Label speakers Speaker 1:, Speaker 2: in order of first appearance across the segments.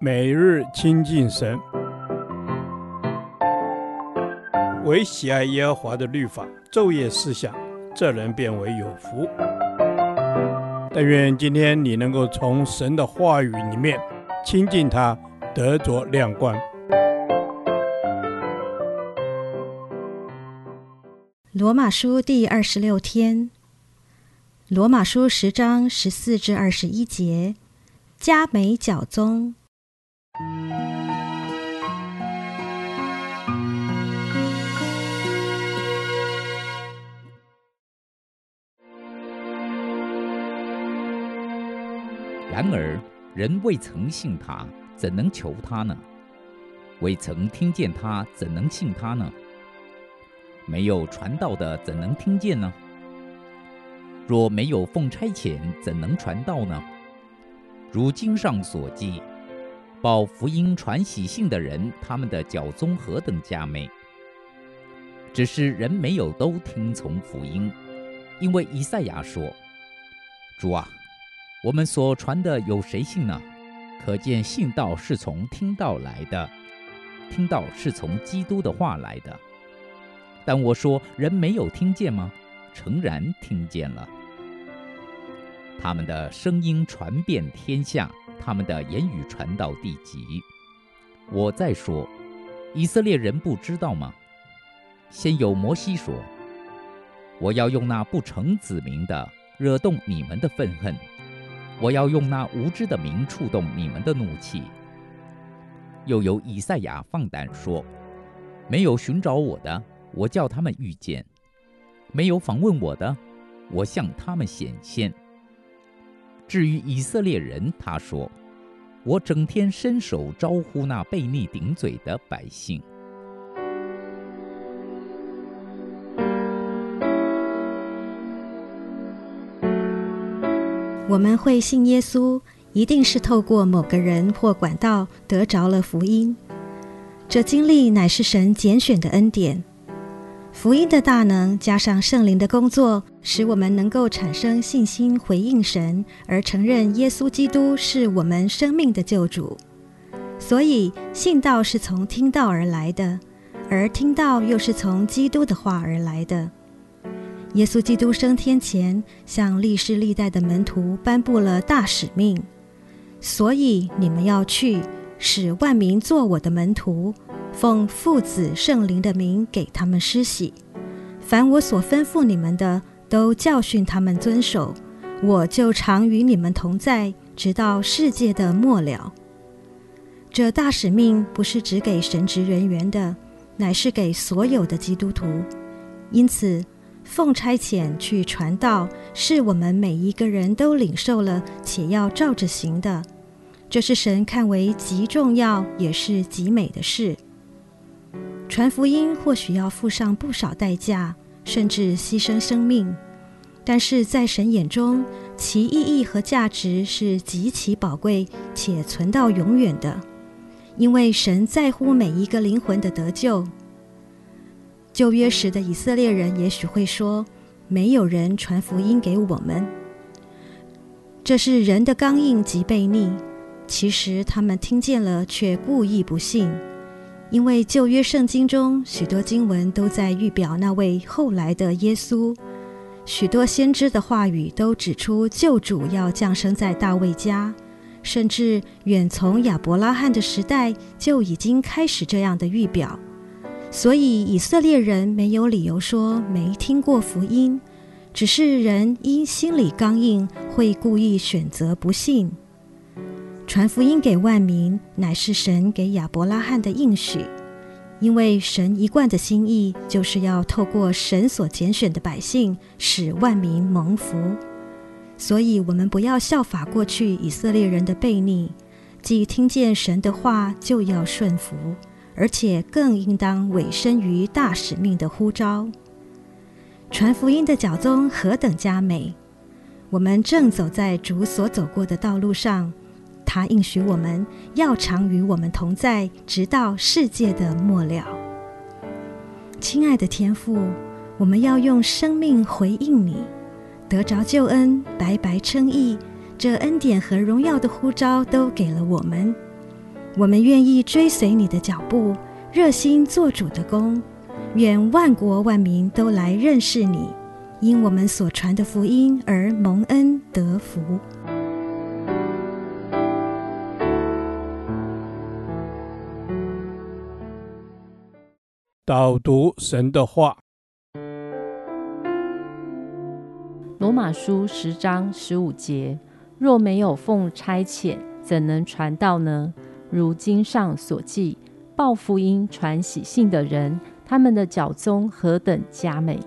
Speaker 1: 每日亲近神，唯喜爱耶和华的律法，昼夜思想，这人便为有福。但愿今天你能够从神的话语里面亲近他，得着亮光。
Speaker 2: 罗马书第二十六天，罗马书十章十四至二十一节，加美教宗。
Speaker 3: 然而，人未曾信他，怎能求他呢？未曾听见他，怎能信他呢？没有传道的，怎能听见呢？若没有奉差遣，怎能传道呢？如经上所记。报福音传喜信的人，他们的脚宗何等佳美！只是人没有都听从福音，因为以赛亚说：“主啊，我们所传的有谁信呢？”可见信道是从听道来的，听道是从基督的话来的。但我说，人没有听见吗？诚然听见了，他们的声音传遍天下。他们的言语传到地极。我再说，以色列人不知道吗？先有摩西说：“我要用那不成子民的惹动你们的愤恨，我要用那无知的民触动你们的怒气。”又有以赛亚放胆说：“没有寻找我的，我叫他们遇见；没有访问我的，我向他们显现。”至于以色列人，他说：“我整天伸手招呼那悖逆顶嘴的百姓。”
Speaker 2: 我们会信耶稣，一定是透过某个人或管道得着了福音。这经历乃是神拣选的恩典。福音的大能加上圣灵的工作，使我们能够产生信心，回应神，而承认耶稣基督是我们生命的救主。所以，信道是从听道而来的，而听道又是从基督的话而来的。耶稣基督升天前，向历世历代的门徒颁布了大使命，所以你们要去，使万民做我的门徒。奉父子圣灵的名给他们施洗，凡我所吩咐你们的，都教训他们遵守。我就常与你们同在，直到世界的末了。这大使命不是只给神职人员的，乃是给所有的基督徒。因此，奉差遣去传道，是我们每一个人都领受了，且要照着行的。这是神看为极重要，也是极美的事。传福音或许要付上不少代价，甚至牺牲生命，但是在神眼中，其意义和价值是极其宝贵且存到永远的，因为神在乎每一个灵魂的得救。旧约时的以色列人也许会说：“没有人传福音给我们。”这是人的刚硬及悖逆。其实他们听见了，却故意不信。因为旧约圣经中许多经文都在预表那位后来的耶稣，许多先知的话语都指出救主要降生在大卫家，甚至远从亚伯拉罕的时代就已经开始这样的预表。所以以色列人没有理由说没听过福音，只是人因心里刚硬，会故意选择不信。传福音给万民，乃是神给亚伯拉罕的应许，因为神一贯的心意就是要透过神所拣选的百姓，使万民蒙福。所以，我们不要效法过去以色列人的悖逆，既听见神的话就要顺服，而且更应当委身于大使命的呼召。传福音的脚宗何等佳美！我们正走在主所走过的道路上。他应许我们要常与我们同在，直到世界的末了。亲爱的天父，我们要用生命回应你，得着救恩，白白称义。这恩典和荣耀的呼召都给了我们。我们愿意追随你的脚步，热心做主的工。愿万国万民都来认识你，因我们所传的福音而蒙恩得福。
Speaker 1: 导读神的话，
Speaker 4: 罗马书十章十五节：若没有奉差遣，怎能传道呢？如经上所记，报福音、传喜信的人。他们的脚踪何等佳美！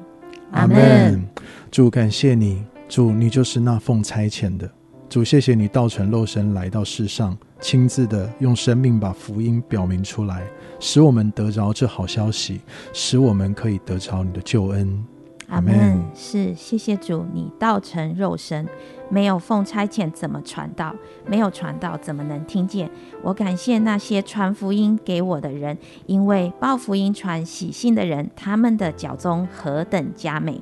Speaker 5: 阿门。主感谢你，主你就是那奉差遣的主。谢谢你道成肉身来到世上，亲自的用生命把福音表明出来，使我们得着这好消息，使我们可以得着你的救恩。
Speaker 6: 阿门。是，谢谢主，你道成肉身，没有奉差遣怎么传道？没有传道怎么能听见？我感谢那些传福音给我的人，因为报福音传喜信的人，他们的脚踪何等佳美。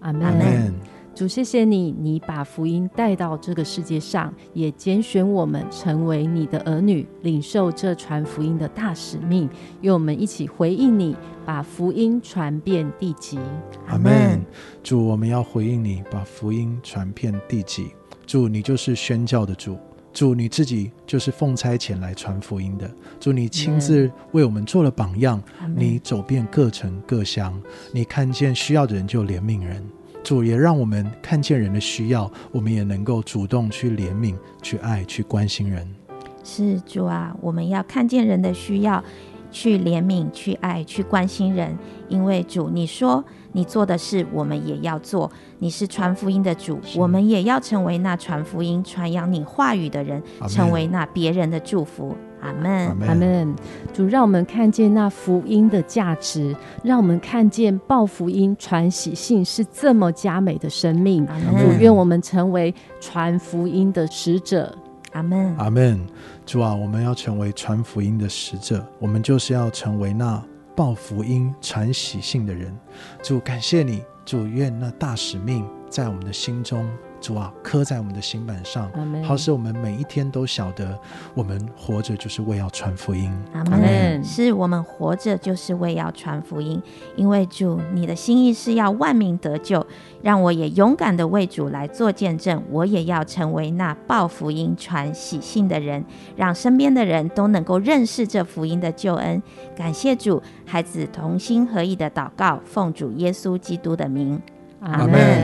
Speaker 4: 阿门。主，谢谢你，你把福音带到这个世界上，也拣选我们成为你的儿女，领受这传福音的大使命。愿我们一起回应你，把福音传遍地极。
Speaker 5: 阿门。主，我们要回应你，把福音传遍地极。主，你就是宣教的主。主，你自己就是奉差遣来传福音的。主，你亲自为我们做了榜样。你走遍各城各乡，你看见需要的人就怜悯人。主也让我们看见人的需要，我们也能够主动去怜悯、去爱、去关心人。
Speaker 6: 是主啊，我们要看见人的需要，去怜悯、去爱、去关心人。因为主，你说你做的事，我们也要做。你是传福音的主，我们也要成为那传福音、传扬你话语的人，成为那别人的祝福。阿门，
Speaker 4: 阿门。主，让我们看见那福音的价值，让我们看见报福音、传喜信是这么佳美的生命。主，愿我们成为传福音的使者。
Speaker 6: 阿门，
Speaker 5: 阿门。主啊，我们要成为传福音的使者，我们就是要成为那报福音、传喜信的人。主，感谢你，主，愿那大使命在我们的心中。主啊，刻在我们的心板上，好使我们每一天都晓得，我们活着就是为要传福音。
Speaker 6: 阿门。是我们活着就是为要传福音，因为主，你的心意是要万民得救，让我也勇敢的为主来做见证，我也要成为那报福音、传喜信的人，让身边的人都能够认识这福音的救恩。感谢主，孩子同心合意的祷告，奉主耶稣基督的名，阿门。